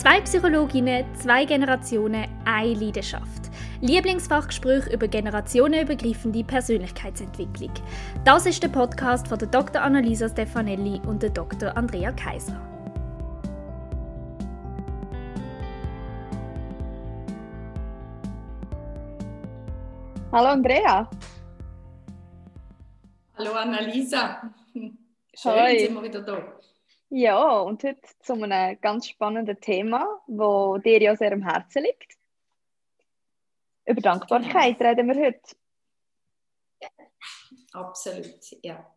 Zwei Psychologinnen, zwei Generationen, eine Leidenschaft. Lieblingsfachgespräch über generationenübergreifende Persönlichkeitsentwicklung. Das ist der Podcast von der Dr. Annalisa Stefanelli und der Dr. Andrea Kaiser. Hallo Andrea. Hallo Annalisa. Schön, Hi. sind wir wieder da. Ja, und heute zu einem ganz spannenden Thema, das dir ja sehr am Herzen liegt. Über Dankbarkeit genau. reden wir heute. Absolut, ja.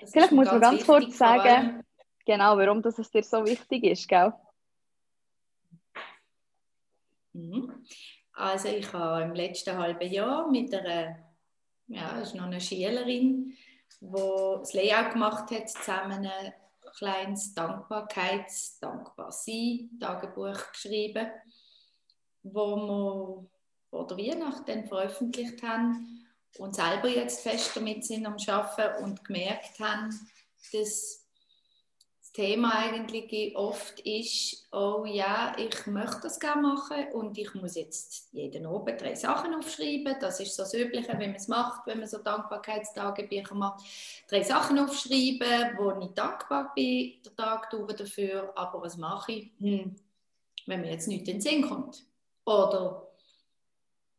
Das Vielleicht muss man ganz kurz sagen, genau, warum das es dir so wichtig ist, gell? Mhm. Also ich habe im letzten halben Jahr mit einer, ja, ist noch eine Schülerin, die das Layout gemacht hat, zusammen kleines Dankbarkeits-, Dankbar-Sein-Tagebuch geschrieben, wo wir vor der Weihnacht dann veröffentlicht haben und selber jetzt fest damit sind am Arbeiten und gemerkt haben, dass Thema eigentlich oft ist, oh ja, ich möchte das gerne machen und ich muss jetzt jeden Abend drei Sachen aufschreiben. Das ist so das Übliche, wenn man es macht, wenn man so Dankbarkeitstagebücher macht. Drei Sachen aufschreiben, wo ich dankbar bin, der Tag dafür, aber was mache ich, hm, wenn mir jetzt nichts in den Sinn kommt? Oder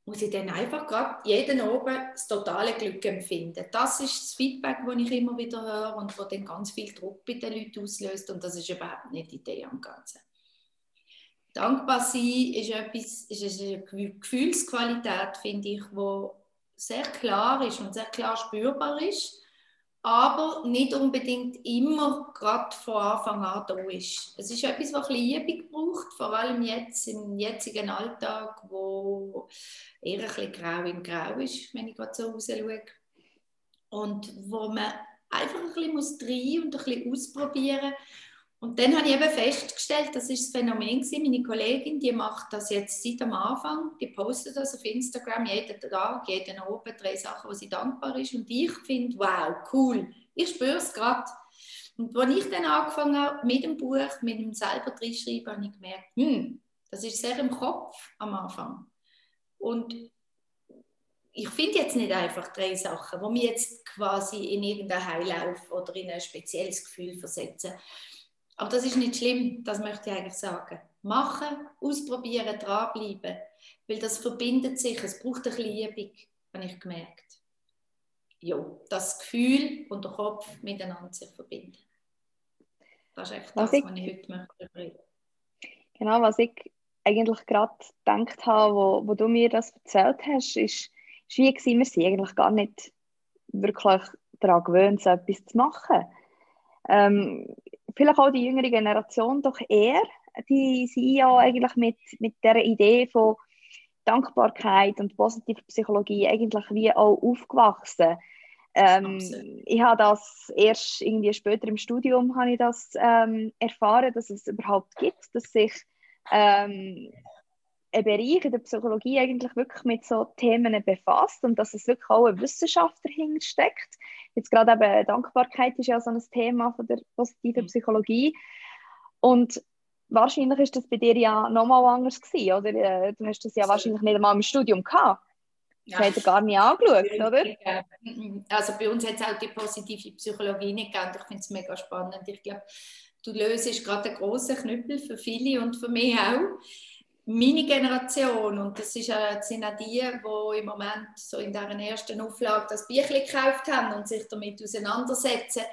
muss ich dann einfach gerade jeden Abend das totale Glück empfinden. Das ist das Feedback, das ich immer wieder höre und das dann ganz viel Druck bei den Leuten auslöst und das ist überhaupt nicht die Idee am Ganzen. Dankbar sein ist, etwas, ist eine Gefühlsqualität, finde ich, die sehr klar ist und sehr klar spürbar ist aber nicht unbedingt immer gerade von Anfang an da ist. Es ist etwas, was ein Liebe braucht, vor allem jetzt im jetzigen Alltag, wo eher ein bisschen grau im Grau ist, wenn ich gerade so raus schaue. Und wo man einfach ein bisschen muss rein und ein bisschen ausprobieren und dann habe ich eben festgestellt, das ist das Phänomen gewesen. Meine Kollegin, die macht das jetzt seit am Anfang, die postet das auf Instagram jeden Tag, jeden Abend drei Sachen, wo sie dankbar ist. Und ich finde, wow, cool, ich spüre es gerade. Und als ich dann angefangen habe mit dem Buch, mit dem selber reinschreiben, habe ich gemerkt, hm, das ist sehr im Kopf am Anfang. Und ich finde jetzt nicht einfach drei Sachen, wo mich jetzt quasi in irgendeinen Heilauf oder in ein spezielles Gefühl versetzen. Aber das ist nicht schlimm, das möchte ich eigentlich sagen. Machen, ausprobieren, dranbleiben. Weil das verbindet sich, es braucht ein bisschen Liebung, habe ich gemerkt. Ja, das Gefühl und der Kopf miteinander sich verbinden. Das ist echt was das, ich, was ich heute möchte reden. Genau, was ich eigentlich gerade gedacht habe, wo, wo du mir das erzählt hast, ist, ist wie gewesen, wir sind eigentlich gar nicht wirklich daran gewöhnt, so etwas zu machen. Ähm, vielleicht auch die jüngere Generation doch eher. Die sind ja eigentlich mit, mit der Idee von Dankbarkeit und positiver Psychologie eigentlich wie auch aufgewachsen. Ähm, ich habe das erst irgendwie später im Studium habe ich das ähm, erfahren, dass es überhaupt gibt, dass sich ähm, ein Bereich in der Psychologie eigentlich wirklich mit so Themen befasst und dass es wirklich auch eine Wissenschaft dahinter steckt. Jetzt gerade eben Dankbarkeit ist ja so ein Thema von der positiven mhm. Psychologie und wahrscheinlich ist das bei dir ja nochmal anders gewesen, oder? Äh, du hast das ja wahrscheinlich nicht einmal im Studium gehabt. Das ja. hat er gar nicht angeschaut, oder? Also bei uns hat es auch die positive Psychologie nicht gegeben. Ich finde es mega spannend. Ich glaube, du löst gerade einen grossen Knüppel für viele und für mich auch meine Generation, und das ist, äh, sind auch die, die im Moment so in deren ersten Auflage das Büchlein gekauft haben und sich damit auseinandersetzen,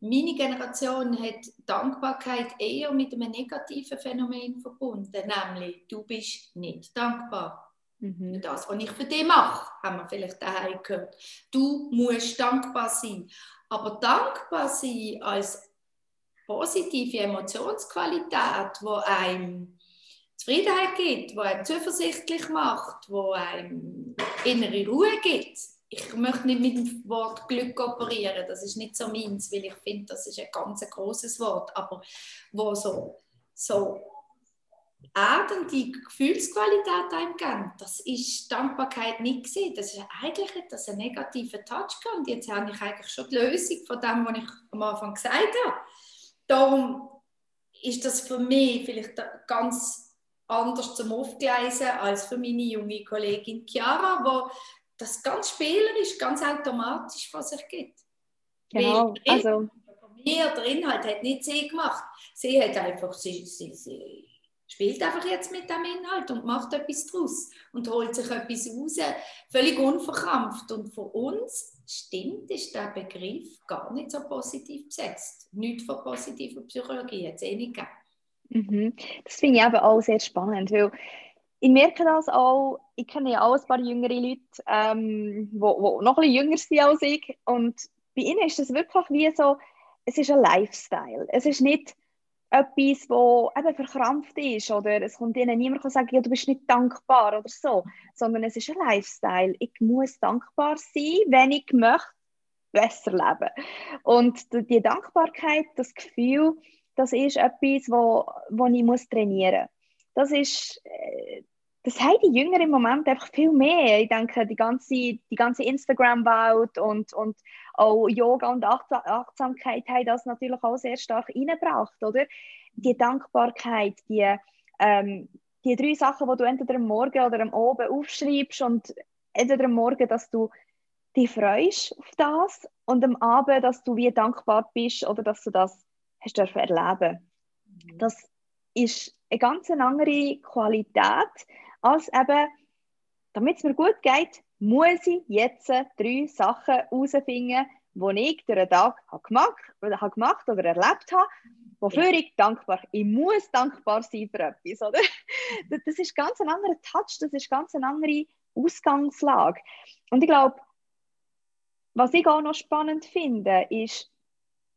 meine Generation hat Dankbarkeit eher mit einem negativen Phänomen verbunden, nämlich du bist nicht dankbar. Mhm. Das, was ich für dich mache, haben wir vielleicht daheim gehört. Du musst dankbar sein. Aber dankbar sein als positive Emotionsqualität, wo einem Zufriedenheit gibt, die einem zuversichtlich macht, wo einem innere Ruhe gibt. Ich möchte nicht mit dem Wort Glück operieren, das ist nicht so meins, weil ich finde, das ist ein ganz großes Wort, aber wo so, so erdende Gefühlsqualität einem geben, das ist Dankbarkeit nicht gesehen. Das ist eigentlich das einen negativen Touch. Und jetzt habe ich eigentlich schon die Lösung von dem, was ich am Anfang gesagt habe. Darum ist das für mich vielleicht ganz anders zum Aufgleisen als für meine junge Kollegin Chiara, wo das ganz spielerisch, ganz automatisch von sich gibt. Genau, also mir der Inhalt hat nicht sie gemacht. Sie hat einfach, sie, sie, sie spielt einfach jetzt mit dem Inhalt und macht etwas draus und holt sich etwas raus, völlig unverkrampft. Und für uns stimmt, ist der Begriff gar nicht so positiv besetzt. Nicht von positiver Psychologie hat es eh nicht gegeben. Mhm. Das finde ich eben auch sehr spannend, weil ich merke das auch, ich kenne ja auch ein paar jüngere Leute, ähm, die noch ein bisschen jünger sind als ich und bei ihnen ist es wirklich wie so, es ist ein Lifestyle. Es ist nicht etwas, das verkrampft ist oder es kommt ihnen niemand und sagen, ja, du bist nicht dankbar oder so, sondern es ist ein Lifestyle. Ich muss dankbar sein, wenn ich möchte besser leben. Und die Dankbarkeit, das Gefühl, das ist etwas, wo, wo ich muss trainieren muss. Das ist, äh, das haben die Jünger im Moment einfach viel mehr. Ich denke, die ganze, die ganze Instagram-Welt und, und auch Yoga und Achtsamkeit haben das natürlich auch sehr stark reingebracht, oder? Die Dankbarkeit, die, ähm, die drei Sachen, die du entweder am Morgen oder am Abend aufschreibst und entweder am Morgen, dass du dich freust auf das und am Abend, dass du wie dankbar bist oder dass du das hast dürfen erleben. Mhm. Das ist eine ganz andere Qualität als eben, damit es mir gut geht, muss ich jetzt drei Sachen herausfinden, die ich durch den Tag habe gemacht, oder, habe gemacht oder erlebt habe, wofür ich dankbar bin. Ich muss dankbar sein für etwas. Oder? Das ist ganz ein anderer Touch, das ist ganz eine andere Ausgangslage. Und ich glaube, was ich auch noch spannend finde, ist,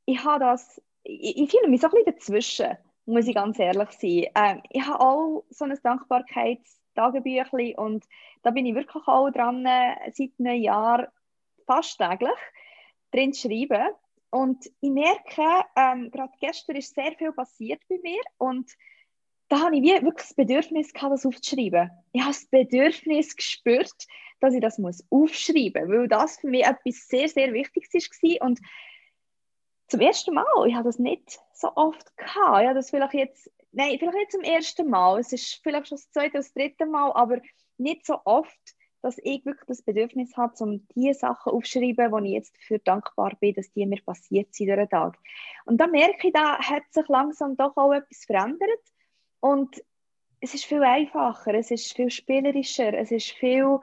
ich habe das, ich, ich fühle mich so ein bisschen dazwischen, muss ich ganz ehrlich sein. Ähm, ich habe auch so ein Dankbarkeitstagebüchlein und da bin ich wirklich auch dran, seit einem Jahr fast täglich drin zu schreiben. Und ich merke, ähm, gerade gestern ist sehr viel passiert bei mir und da habe ich wirklich das Bedürfnis gehabt, das aufzuschreiben. Ich habe das Bedürfnis gespürt, dass ich das aufschreiben muss, weil das für mich etwas sehr, sehr Wichtiges war. Und zum ersten Mal, ich habe das nicht so oft gehabt. Ja, das vielleicht jetzt, nein, vielleicht nicht zum ersten Mal. Es ist vielleicht schon das zweite oder das dritte Mal, aber nicht so oft, dass ich wirklich das Bedürfnis habe, um die Sachen aufzuschreiben, wo ich jetzt für dankbar bin, dass die mir passiert sind den Tag. Und da merke ich, da hat sich langsam doch auch etwas verändert. Und es ist viel einfacher, es ist viel spielerischer, es ist viel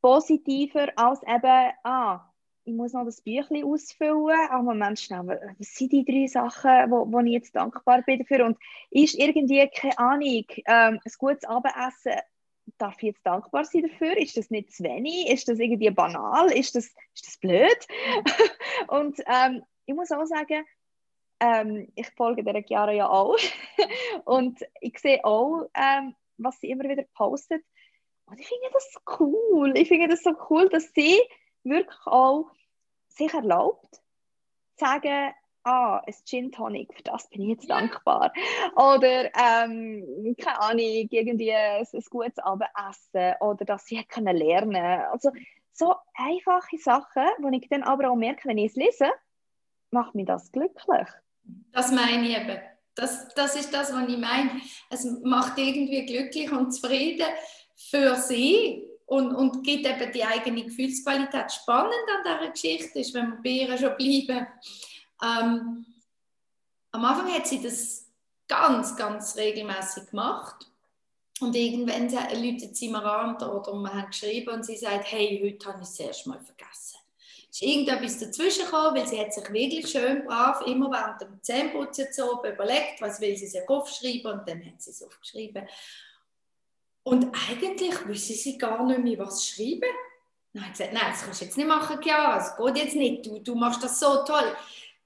positiver als eben, ah, ich muss noch das Büchlein ausfüllen. Aber Moment schnell, was sind die drei Sachen, wo, wo ich jetzt dankbar bin dafür? Und ist irgendwie, keine Ahnung, ähm, ein gutes Abendessen, darf ich jetzt dankbar sein dafür? Ist das nicht zu wenig? Ist das irgendwie banal? Ist das, ist das blöd? und ähm, ich muss auch sagen, ähm, ich folge der Chiara ja auch. und ich sehe auch, ähm, was sie immer wieder postet. Und ich finde das cool. Ich finde das so cool, dass sie wirklich auch sich erlaubt, zu sagen, ah, ein Gin Tonic, für das bin ich jetzt dankbar. Oder, ähm, keine Ahnung, irgendwie ein, ein gutes Abendessen oder dass sie können lernen Also so einfache Sachen, wo ich dann aber auch merke, wenn ich es lese, macht mich das glücklich. Das meine ich eben. Das, das ist das, was ich meine. Es macht irgendwie glücklich und zufrieden für sie und, und gibt eben die eigene Gefühlsqualität. Spannend an dieser Geschichte ist, wenn wir bei ihr schon bleiben, ähm, am Anfang hat sie das ganz, ganz regelmäßig gemacht. Und irgendwann läutet sie mir an oder wir haben geschrieben und sie sagt, hey, heute habe ich es erst mal vergessen. Es ist irgendetwas dazwischen gekommen, weil sie hat sich wirklich schön brav immer während dem Zähneputzen so überlegt, was will sie sich aufschreiben und dann hat sie es aufgeschrieben. Und eigentlich wüsste sie gar nicht mehr, was schreiben. Dann hat sie gesagt, nein, das kannst du jetzt nicht machen, Chiara, es geht jetzt nicht, du, du machst das so toll.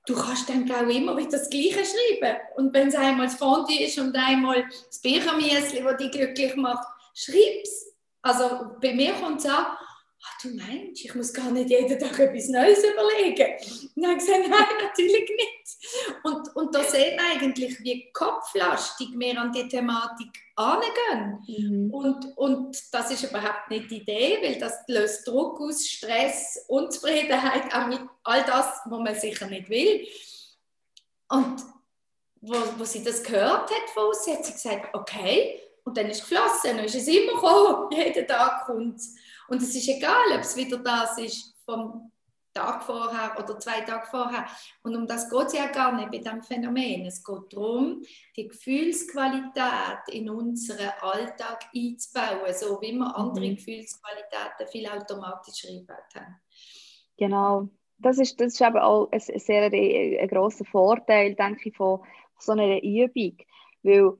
Du kannst dann auch immer wieder das Gleiche schreiben. Und wenn es einmal das Fondue ist und einmal das Birchenmiesli, das dich glücklich macht, schreib's. Also bei mir kommt es an, ah, du meinst, ich muss gar nicht jeden Tag etwas Neues überlegen. Und dann habe ich gesagt, nein, natürlich nicht. Und, und da sehen wir eigentlich, wie kopflastig wir an die Thematik angehen. Mhm. Und, und das ist überhaupt nicht die Idee, weil das löst Druck aus, Stress, Unzufriedenheit, auch mit all das, was man sicher nicht will. Und wo, wo sie das gehört hat von uns, hat sie gesagt, okay. Und dann ist es geflossen, dann ist es immer gekommen, jeden Tag kommt Und es ist egal, ob es wieder das ist vom Tag vorher oder zwei Tage vorher. Und um das geht es ja gar nicht bei diesem Phänomen. Es geht darum, die Gefühlsqualität in unseren Alltag einzubauen, so wie wir andere mhm. Gefühlsqualitäten viel automatisch eingebaut haben. Genau. Das ist, das ist eben auch ein, sehr ein, ein grosser Vorteil, denke ich, von, so einer Übung. Weil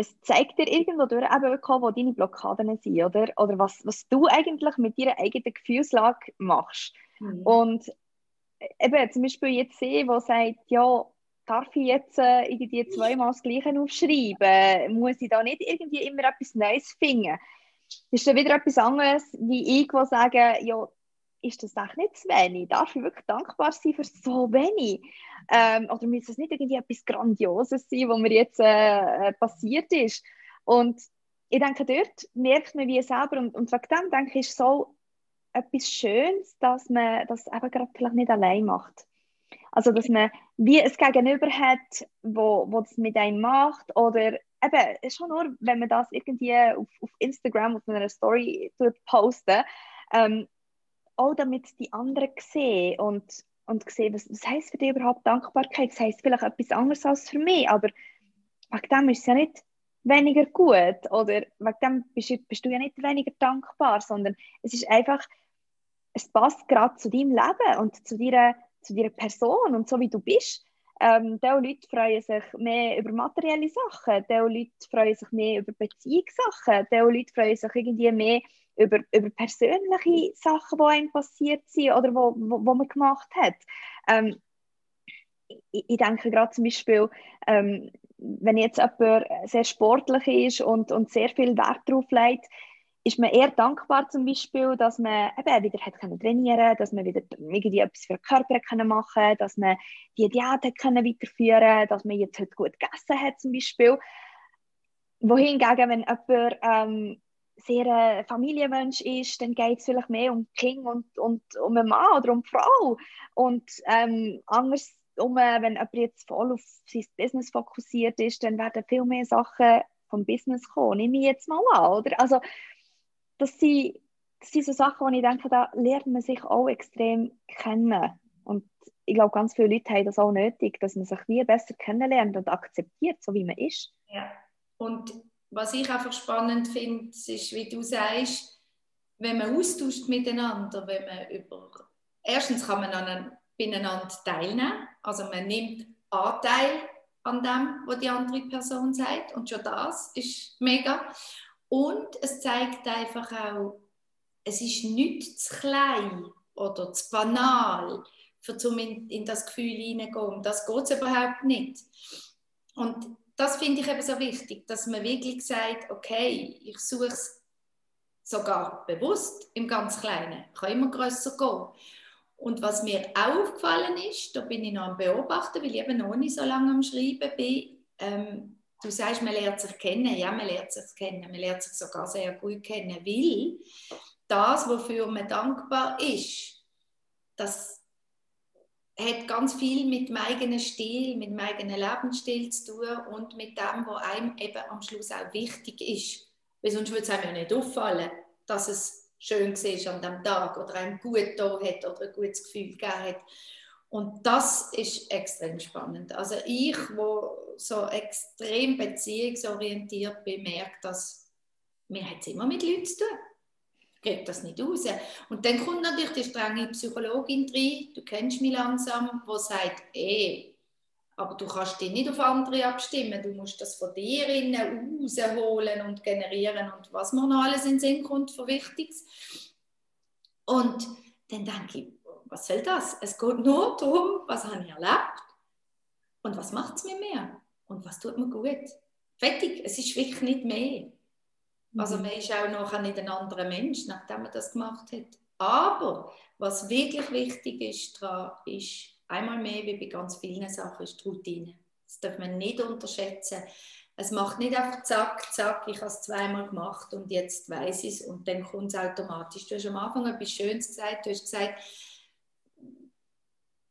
es zeigt dir irgendwo durch, eben wo deine Blockaden sind, oder? Oder was, was du eigentlich mit deiner eigenen Gefühlslage machst. Mhm. Und eben zum Beispiel jetzt sehen, wo sagt, ja, darf ich jetzt äh, irgendwie zweimal das Gleiche aufschreiben? Muss ich da nicht irgendwie immer etwas Neues finden? Das ist dann wieder etwas anderes, wie ich, die sagen, ja, ist das echt nicht zu wenig? Darf ich wirklich dankbar sein für so wenig? Ähm, oder muss es nicht irgendwie etwas Grandioses sein, was mir jetzt äh, äh, passiert ist? Und ich denke, dort merkt man wie selber, und, und wegen dem denke ich, ist so etwas Schönes, dass man das eben gerade vielleicht nicht allein macht. Also, dass man wie ein Gegenüber hat, wo, wo das mit einem macht, oder eben, schon nur, wenn man das irgendwie auf, auf Instagram, auf einer Story posten, ähm, auch damit die anderen sehen und, und sehen, was, was heisst für dich überhaupt Dankbarkeit? Das heisst vielleicht etwas anderes als für mich, aber wegen dem ist es ja nicht weniger gut oder wegen dem bist, bist du ja nicht weniger dankbar, sondern es ist einfach, es passt gerade zu deinem Leben und zu deiner, zu deiner Person und so wie du bist. Ähm, diese Leute freuen sich mehr über materielle Sachen, diese Leute freuen sich mehr über Beziehungssachen, diese Leute freuen sich irgendwie mehr über, über persönliche Sachen, die einem passiert sind oder wo, wo, wo man gemacht hat. Ähm, ich, ich, denke gerade zum Beispiel, ähm, wenn jetzt jemand sehr sportlich ist und, und sehr viel Wert darauf legt, ist man eher dankbar zum Beispiel, dass man eben wieder hat können trainieren dass man wieder irgendwie etwas für den Körper können machen dass man die Diät können weiterführen dass man jetzt heute gut gegessen hat zum Beispiel. Wohingegen, wenn jemand ähm, sehr ein Familienmensch ist, dann geht es vielleicht mehr um Kind und, und um einen Mann oder um eine Frau. Und ähm, anders, wenn jemand jetzt voll auf sein Business fokussiert ist, dann werden viel mehr Sachen vom Business kommen. Nehme ich jetzt mal an. Oder? Also, das sind, das sind so Sachen, wo ich denke, da lernt man sich auch extrem kennen. Und ich glaube, ganz viele Leute haben das auch nötig, dass man sich wie besser kennenlernt und akzeptiert, so wie man ist. Ja. Und was ich einfach spannend finde, ist, wie du sagst, wenn man austauscht miteinander, wenn man über erstens kann man an beieinander teilnehmen, also man nimmt Anteil an dem, was die andere Person sagt und schon das ist mega. Und es zeigt einfach auch, es ist nicht zu klein oder zu banal, zum in, in das Gefühl hineingehen. Das geht überhaupt nicht. Und das finde ich eben so wichtig, dass man wirklich sagt, okay, ich suche es sogar bewusst im ganz Kleinen, kann immer größer gehen. Und was mir auch aufgefallen ist, da bin ich noch am Beobachten, weil ich eben noch nicht so lange am Schreiben bin, ähm, du sagst, man lernt sich kennen, ja, man lernt sich kennen, man lernt sich sogar sehr gut kennen, weil das, wofür man dankbar ist, das hat ganz viel mit dem eigenen Stil, mit dem eigenen Lebensstil zu tun und mit dem, was einem eben am Schluss auch wichtig ist. Weil sonst würde es einem ja nicht auffallen, dass es schön war an diesem Tag oder einem gut da hat oder ein gutes Gefühl gegeben hat. Und das ist extrem spannend. Also ich, wo so extrem beziehungsorientiert bin, merke, dass mir es immer mit Leuten zu tun geht das nicht raus. Und dann kommt natürlich die strenge Psychologin rein, du kennst mich langsam, die sagt, ey, aber du kannst dich nicht auf andere abstimmen, du musst das von dir innen rausholen und generieren und was mir noch alles in den Sinn kommt für Wichtiges. Und dann denke ich, was soll das? Es geht nur darum, was habe ich erlebt und was macht es mir mehr und was tut mir gut. Fertig, es ist wirklich nicht mehr. Also mhm. man ist auch noch nicht ein anderer Mensch, nachdem man das gemacht hat. Aber was wirklich wichtig ist daran, ist einmal mehr wie bei ganz vielen Sachen, ist die Routine. Das darf man nicht unterschätzen. Es macht nicht einfach zack, zack, ich habe es zweimal gemacht und jetzt weiß ich es und dann kommt es automatisch. Du hast am Anfang etwas Schönes gesagt. Du hast gesagt,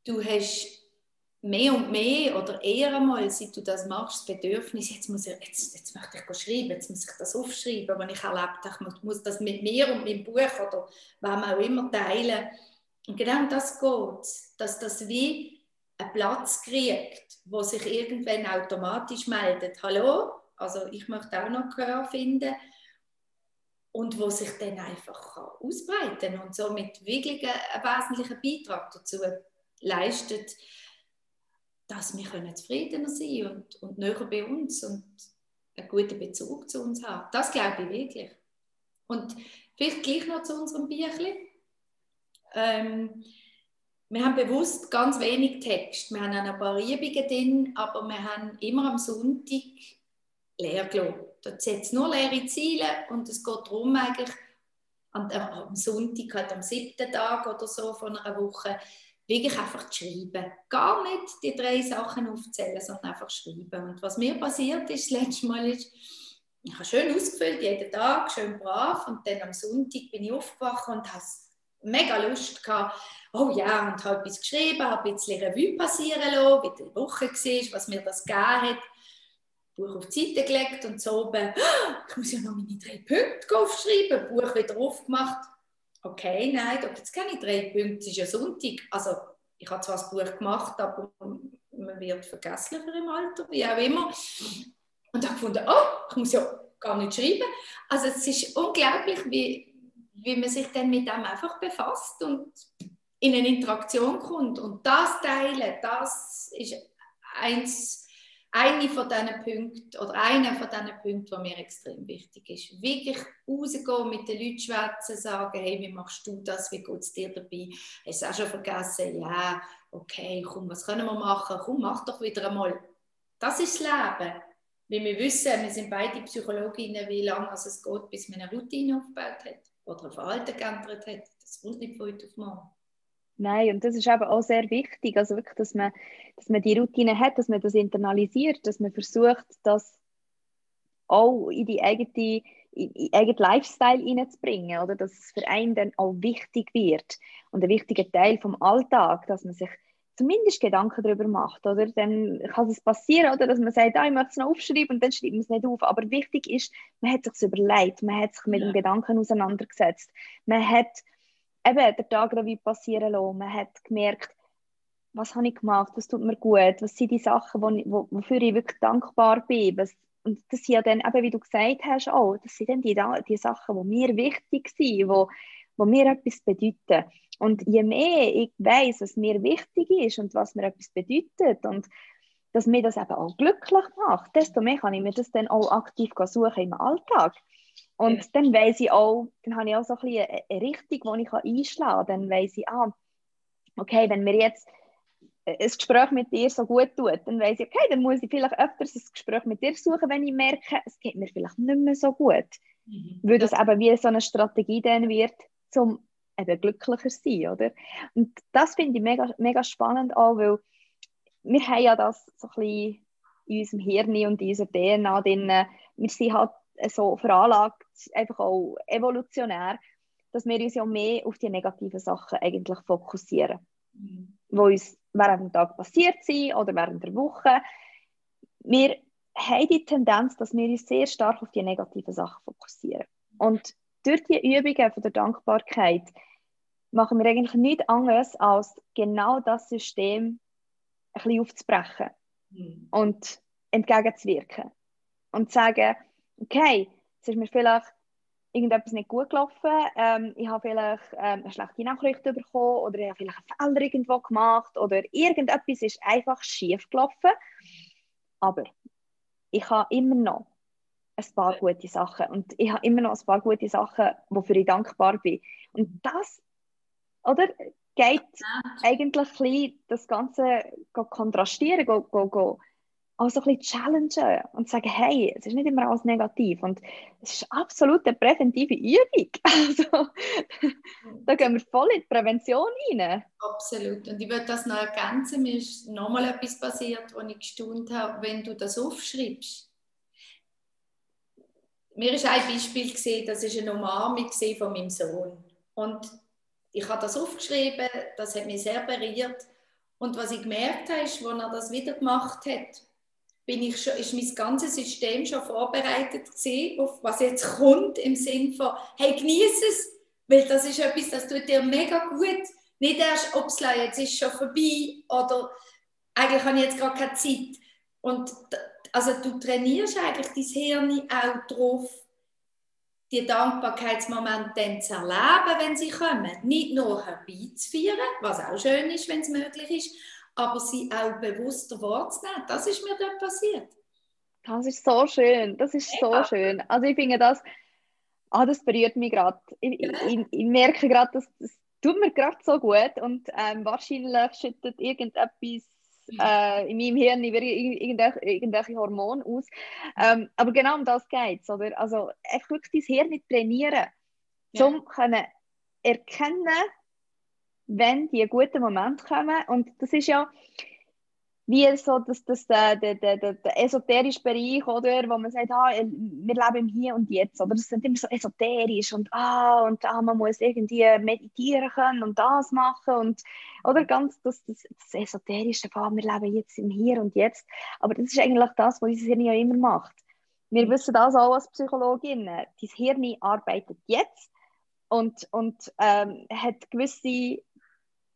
du hast mehr und mehr oder eher einmal, seit du das machst, das Bedürfnis, jetzt, muss ich, jetzt, jetzt möchte ich schreiben, jetzt muss ich das aufschreiben, wenn ich erlebt habe, ich muss das mit mir und meinem Buch oder wem auch immer teilen. Und genau das geht, dass das wie einen Platz kriegt, wo sich irgendwann automatisch meldet, hallo, also ich möchte auch noch Gehör finden. Und wo sich dann einfach ausbreiten kann und somit wirklich einen wesentlichen Beitrag dazu leistet, dass wir zufriedener sein und, und näher bei uns und einen guten Bezug zu uns haben. Das glaube ich wirklich. Und vielleicht gleich noch zu unserem Büchlein. Ähm, wir haben bewusst ganz wenig Text. Wir haben ein paar Übungen drin, aber wir haben immer am Sonntag leer gelassen. Da setzt nur leere Ziele und es geht darum, eigentlich am Sonntag, halt am siebten Tag oder so von einer Woche, wirklich einfach zu schreiben. Gar nicht die drei Sachen aufzählen, sondern einfach schreiben. Und was mir passiert ist, das letzte Mal ist, ich habe schön ausgefüllt, jeden Tag, schön brav. Und dann am Sonntag bin ich aufgewacht und habe mega Lust gehabt. Oh ja, und habe etwas geschrieben, habe ein bisschen Revue passieren lassen, wie die Woche war, was mir das gegeben hat. Buch auf die Seite gelegt und so oben, ich muss ja noch meine drei Punkte aufschreiben, Buch wieder aufgemacht okay, nein, gibt es keine drei Punkte, es ist ja Sonntag. Also ich habe zwar das Buch gemacht, aber man wird vergesslicher im Alter, wie auch immer. Und habe gefunden, oh, ich muss ja gar nicht schreiben. Also es ist unglaublich, wie, wie man sich dann mit dem einfach befasst und in eine Interaktion kommt. Und das Teilen, das ist eins eine von diesen Punkten oder einer von diesen Punkten, der mir extrem wichtig ist. Wirklich rausgehen, mit den Leuten schwätzen, sagen, hey, wie machst du das, wie geht es dir dabei? Hast du auch schon vergessen? Ja, okay, komm, was können wir machen? Komm, mach doch wieder einmal. Das ist das Leben. Wie wir wissen, wir sind beide Psychologinnen, wie lange es geht, bis man eine Routine aufgebaut hat oder ein Verhalten geändert hat. Das kommt nicht von heute auf morgen. Nein, und das ist eben auch sehr wichtig, also wirklich, dass man, dass man die Routine hat, dass man das internalisiert, dass man versucht, das auch in die eigene, in den eigenen Lifestyle hineinzubringen, oder dass es für einen dann auch wichtig wird und ein wichtiger Teil vom Alltag, dass man sich zumindest Gedanken darüber macht, oder? Dann kann es passieren, oder, dass man sagt, ah, ich möchte es noch aufschreiben und dann schreibt man es nicht auf. Aber wichtig ist, man hat sich überlegt, man hat sich mit ja. dem Gedanken auseinandergesetzt, man hat eben den Tag Revue passieren lassen. Man hat gemerkt, was habe ich gemacht, was tut mir gut, was sind die Sachen, wo, wo, wofür ich wirklich dankbar bin. Was, und das sind ja dann, eben, wie du gesagt hast, auch, das sind dann die, die Sachen, die mir wichtig sind, wo, wo mir etwas bedeuten. Und je mehr ich weiß, was mir wichtig ist und was mir etwas bedeutet und dass mir das eben auch glücklich macht, desto mehr kann ich mir das dann auch aktiv suchen im Alltag. Und ja. dann weiß ich auch, dann habe ich auch so ein bisschen eine Richtung, die ich einschlagen kann. Dann weiß ich, ah, okay, wenn mir jetzt ein Gespräch mit dir so gut tut, dann weiß ich, okay, dann muss ich vielleicht öfters ein Gespräch mit dir suchen, wenn ich merke, es geht mir vielleicht nicht mehr so gut. Mhm. Weil das eben wie so eine Strategie dann wird, um eben glücklicher zu sein, oder? Und das finde ich mega, mega spannend auch, weil wir haben ja das so ein bisschen in unserem Hirn und in unserer DNA drin, wir sind halt so veranlagt, einfach auch evolutionär, dass wir uns ja mehr auf die negativen Sachen eigentlich fokussieren, mhm. Wo uns während dem Tag passiert sind oder während der Woche. Wir haben die Tendenz, dass wir uns sehr stark auf die negativen Sachen fokussieren. Und durch die Übungen von der Dankbarkeit machen wir eigentlich nichts anderes, als genau das System ein bisschen aufzubrechen mhm. und entgegenzuwirken. Und zu sagen, okay, es ist mir vielleicht irgendetwas nicht gut gelaufen, ähm, ich habe vielleicht ähm, eine schlechte Nachricht bekommen oder ich habe vielleicht einen Fehler irgendwo gemacht oder irgendetwas ist einfach schief gelaufen. Aber ich habe immer noch ein paar gute Sachen und ich habe immer noch ein paar gute Sachen, wofür ich dankbar bin. Und das, oder, geht ja. eigentlich ein bisschen das Ganze kontrastieren, go, go, go auch so ein bisschen challengen und sagen, hey, es ist nicht immer alles negativ und es ist absolut eine präventive Übung. Also, da gehen wir voll in die Prävention rein. Absolut. Und ich würde das noch ergänzen, mir ist nochmal etwas passiert, wo ich gestaunt habe, wenn du das aufschreibst. Mir ist ein Beispiel gesehen, das ist eine Umarmung von meinem Sohn. Und ich habe das aufgeschrieben, das hat mich sehr berührt. Und was ich gemerkt habe, ist, als er das wieder gemacht hat, bin ich schon, ist mein ganzes System schon vorbereitet gewesen, auf was jetzt kommt, im Sinn von, hey, genieße es, weil das ist etwas, das tut dir mega gut. Nicht erst, ob es jetzt ist schon vorbei oder eigentlich habe ich jetzt gar keine Zeit. Und also du trainierst eigentlich dein Hirn auch darauf, die Dankbarkeitsmomente dann zu erleben, wenn sie kommen. Nicht nur herbeizuführen, was auch schön ist, wenn es möglich ist, aber sie auch bewusster wahrzunehmen. Das ist mir dort passiert. Das ist so schön, das ist ja. so schön. Also ich finde das, ah, das berührt mich gerade. Ich, ja. ich, ich, merke gerade, dass das tut mir gerade so gut und ähm, wahrscheinlich schüttet irgendetwas äh, in meinem Hirn irgendwelche, irgendwelche Hormone aus. Ähm, aber genau um das geht es. Also echt wirklich dein Hirn nicht trainieren, ja. um können erkennen, wenn die guten Momente kommen. Und das ist ja, wie so das, das, der, der, der, der esoterische Bereich, oder, wo man sagt, ah, wir leben im Hier und Jetzt. Oder das sind immer so esoterisch und, ah, und ah, man muss irgendwie meditieren können und das machen. Und, oder ganz das, das, das Esoterische, ah, wir leben jetzt im Hier und Jetzt. Aber das ist eigentlich das, was unser Hirn ja immer macht. Wir wissen das auch als Psychologin. Dein Hirn arbeitet jetzt und, und ähm, hat gewisse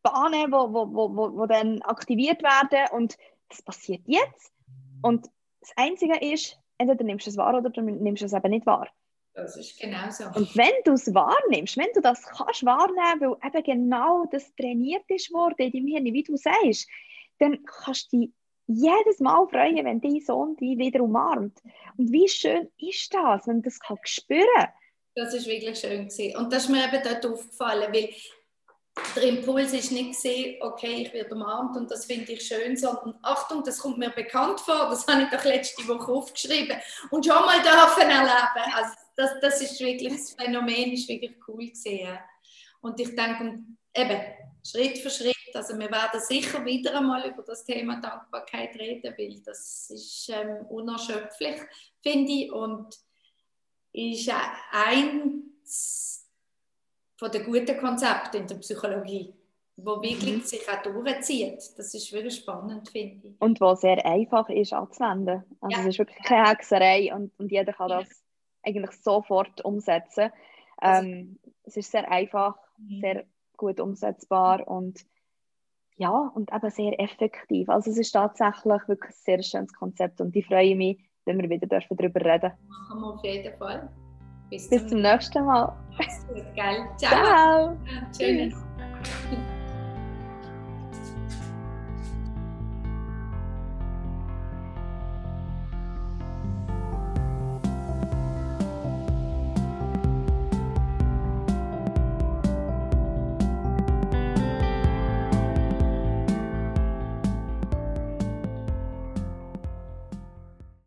Bahnen, wo, wo, wo, wo dann aktiviert werden und das passiert jetzt. Und das Einzige ist, entweder nimmst du es wahr oder du nimmst es eben nicht wahr. Das ist genau so. Und wenn du es wahrnimmst, wenn du das kannst wahrnehmen, weil eben genau das trainiert ist worden in deinem Hirn, wie du sagst, dann kannst du dich jedes Mal freuen, wenn dein Sohn dich wieder umarmt. Und wie schön ist das, wenn du das kann spüren Das ist wirklich schön gewesen. Und das ist mir eben dort aufgefallen, weil der Impuls ist nicht gesehen, okay, ich werde umarmt und das finde ich schön, sondern Achtung, das kommt mir bekannt vor, das habe ich doch letzte Woche aufgeschrieben und schon mal dürfen erleben. Also das, das ist wirklich, das Phänomen ist wirklich cool gesehen. Und ich denke, eben, Schritt für Schritt, also wir werden sicher wieder einmal über das Thema Dankbarkeit reden, weil das ist ähm, unerschöpflich, finde ich, und ist eins von den guten Konzepten in der Psychologie, wo wirklich mhm. sich auch durchzieht. Das ist wirklich spannend, finde ich. Und wo sehr einfach ist anzuwenden. Also ja. es ist wirklich keine Hexerei und, und jeder kann das eigentlich sofort umsetzen. Also ähm, es ist sehr einfach, mhm. sehr gut umsetzbar und ja, und eben sehr effektiv. Also es ist tatsächlich wirklich ein sehr schönes Konzept und ich freue mich, wenn wir wieder darüber reden dürfen. Machen wir auf jeden Fall. Bis, Bis zum, nächsten Mal. Gut, geil. Ciao. Ciao. Tschüss.